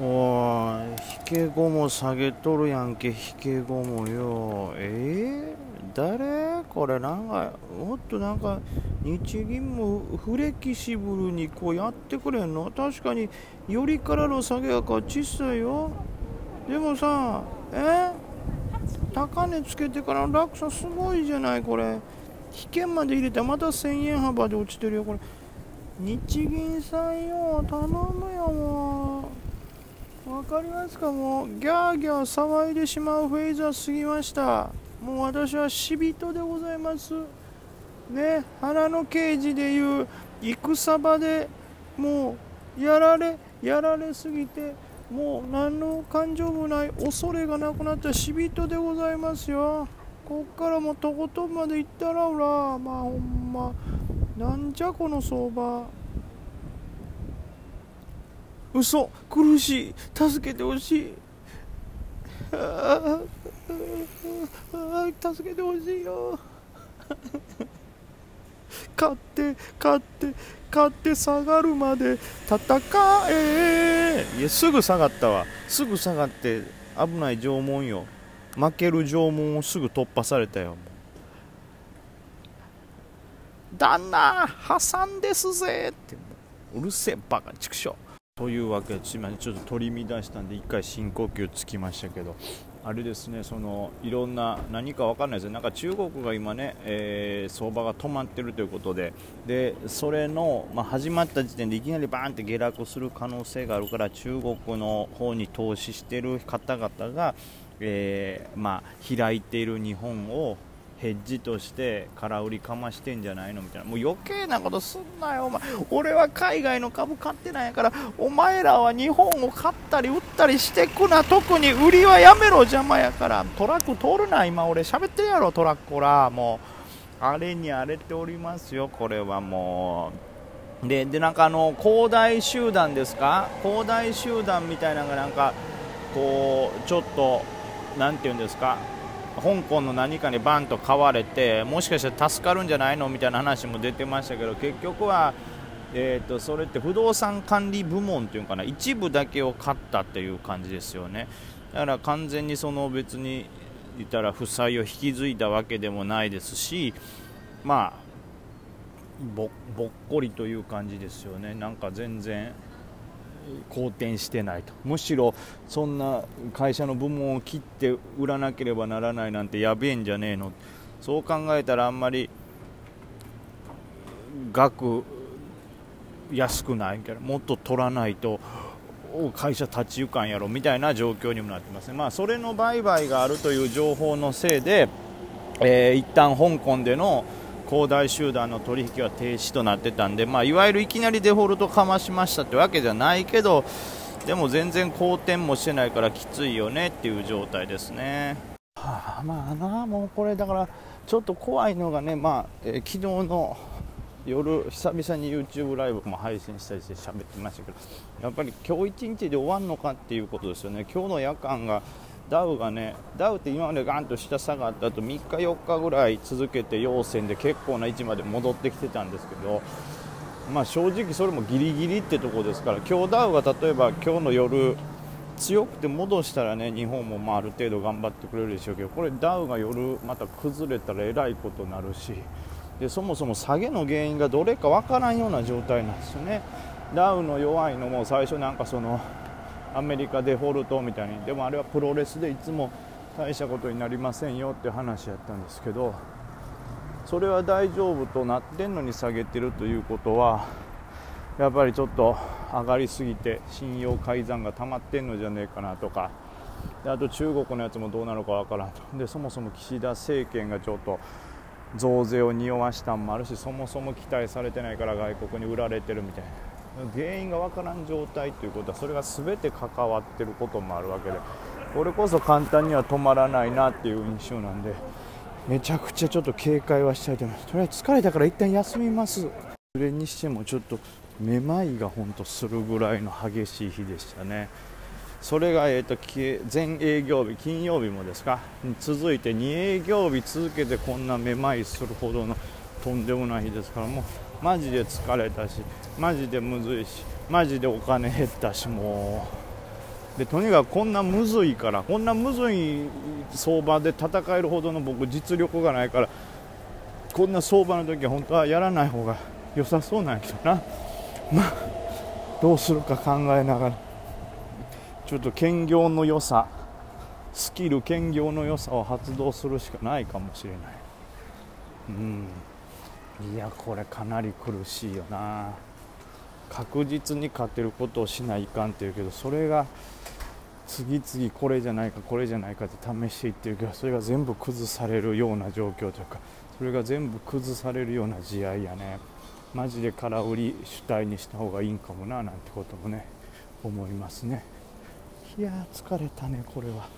おい引け後も下げとるやんけ引け後もよ。えー、誰？これなんかもっとなんか日銀もフレキシブルにこうやってくれんの？確かによりからの下げやから小さいよ。でもさえ？高値つけてから落差すごいじゃないこれ。引けまで入れてまた1000円幅で落ちてるよこれ。日銀さんよ頼むよもう。わかりますか？もうギャーギャー騒いでしまうフェーズは過ぎました。もう私は死人でございます。ね？花の刑事でいう戦場でもうやられやられすぎてもう何の感情もない恐れがなくなった死人でございますよ。こっからもとことんまで行ったらほらまあほんま。なんじゃこの相場。嘘苦しい助けてほしい。ああ助けてほしいよ。勝って勝って勝って下がるまで戦え。いやすぐ下がったわ。すぐ下がって危ない縄文よ。負ける縄文をすぐ突破されたよ。旦那破産ですぜって。うるせえバカ畜生。というわけですいませんちょっと取り乱したんで1回深呼吸つきましたけどあれですねそのいろんな何か分かんないですなんか中国が今ね、えー、相場が止まってるということででそれの、まあ、始まった時点でいきなりバーンって下落する可能性があるから中国の方に投資してる方々が、えー、まあ、開いている日本をヘッジとして空売りかましてんじゃないのみたいな。もう余計なことすんなよ。お前俺は海外の株買ってないからお前らは日本を買ったり売ったりしてくな。特に売りはやめろ邪魔やから。トラック通るな今。俺喋ってるやろトラックほら。もうあれに荒れておりますよこれはもう。ででなんかあの恒大集団ですか？恒大集団みたいなのがなんかこうちょっと何て言うんですか？香港の何かにバンと買われてもしかしたら助かるんじゃないのみたいな話も出てましたけど結局は、えーと、それって不動産管理部門っていうかな一部だけを買ったっていう感じですよね。だから完全にその別に言ったら負債を引き継いだわけでもないですしまあぼっこりという感じですよね。なんか全然好転してないと。むしろそんな会社の部門を切って売らなければならないなんてやべえんじゃねえの。そう考えたらあんまり額安くない？からもっと取らないと会社立ち行かんやろ。みたいな状況にもなってますね、まあ、それの売買があるという情報のせいで、えー、一旦香港での恒大集団の取引は停止となってたんで、まあ、いわゆるいきなりデフォルトかましましたってわけじゃないけどでも全然好転もしてないからきついよねっていう状態ですね。はあ、まあなもうこれだからちょっと怖いのがね、まあえー、昨日の夜久々に YouTube ライブも配信したりして喋ってましたけどやっぱり今日一日で終わるのかっていうことですよね今日の夜間がダウがねダウって今までガンと下下がった後3日4日ぐらい続けて陽線で結構な位置まで戻ってきてたんですけどまあ正直それもギリギリってとこですから今日ダウが例えば今日の夜強くて戻したらね日本もまあある程度頑張ってくれるでしょうけどこれダウが夜また崩れたらえらいことになるしでそもそも下げの原因がどれかわからんような状態なんですよね。ダウの弱いのも最初なんかそのアメリカデフォルトみたいに。でもあれはプロレスでいつも大したことになりませんよって話やったんですけどそれは大丈夫となってんのに下げてるということはやっぱりちょっと上がりすぎて信用改ざんが溜まってんのじゃねえかなとかであと中国のやつもどうなるかわからんと。でそもそも岸田政権がちょっと増税を匂わしたんもあるしそもそも期待されてないから外国に売られてるみたいな。原因がわからん状態ということはそれが全て関わってることもあるわけでこれこそ簡単には止まらないなっていう印象なんでめちゃくちゃちょっと警戒はしたいと思います。とりあえず疲れたから一旦休みます。それにしてもちょっとめまいが本当するぐらいの激しい日でしたね。それが、えーと、全営業日金曜日もですか？続いて2営業日続けてこんなめまいするほどのとんでもない日ですからもうマジで疲れたしマジでむずいしマジでお金減ったしもう。でとにかくこんなむずいからこんなむずい相場で戦えるほどの僕実力がないからこんな相場の時は本当はやらない方が良さそうなんやけどな。まあどうするか考えながら。ちょっと兼業の良さスキル兼業の良さを発動するしかないかもしれない。うん。いやこれかなり苦しいよな。確実に勝てることをしないかんっていうけどそれが次々これじゃないかこれじゃないかって試していってるけどそれが全部崩されるような状況というかそれが全部崩されるような試合やね。マジで空売り主体にした方がいいんかもななんてこともね思いますね。いやー疲れたねこれは。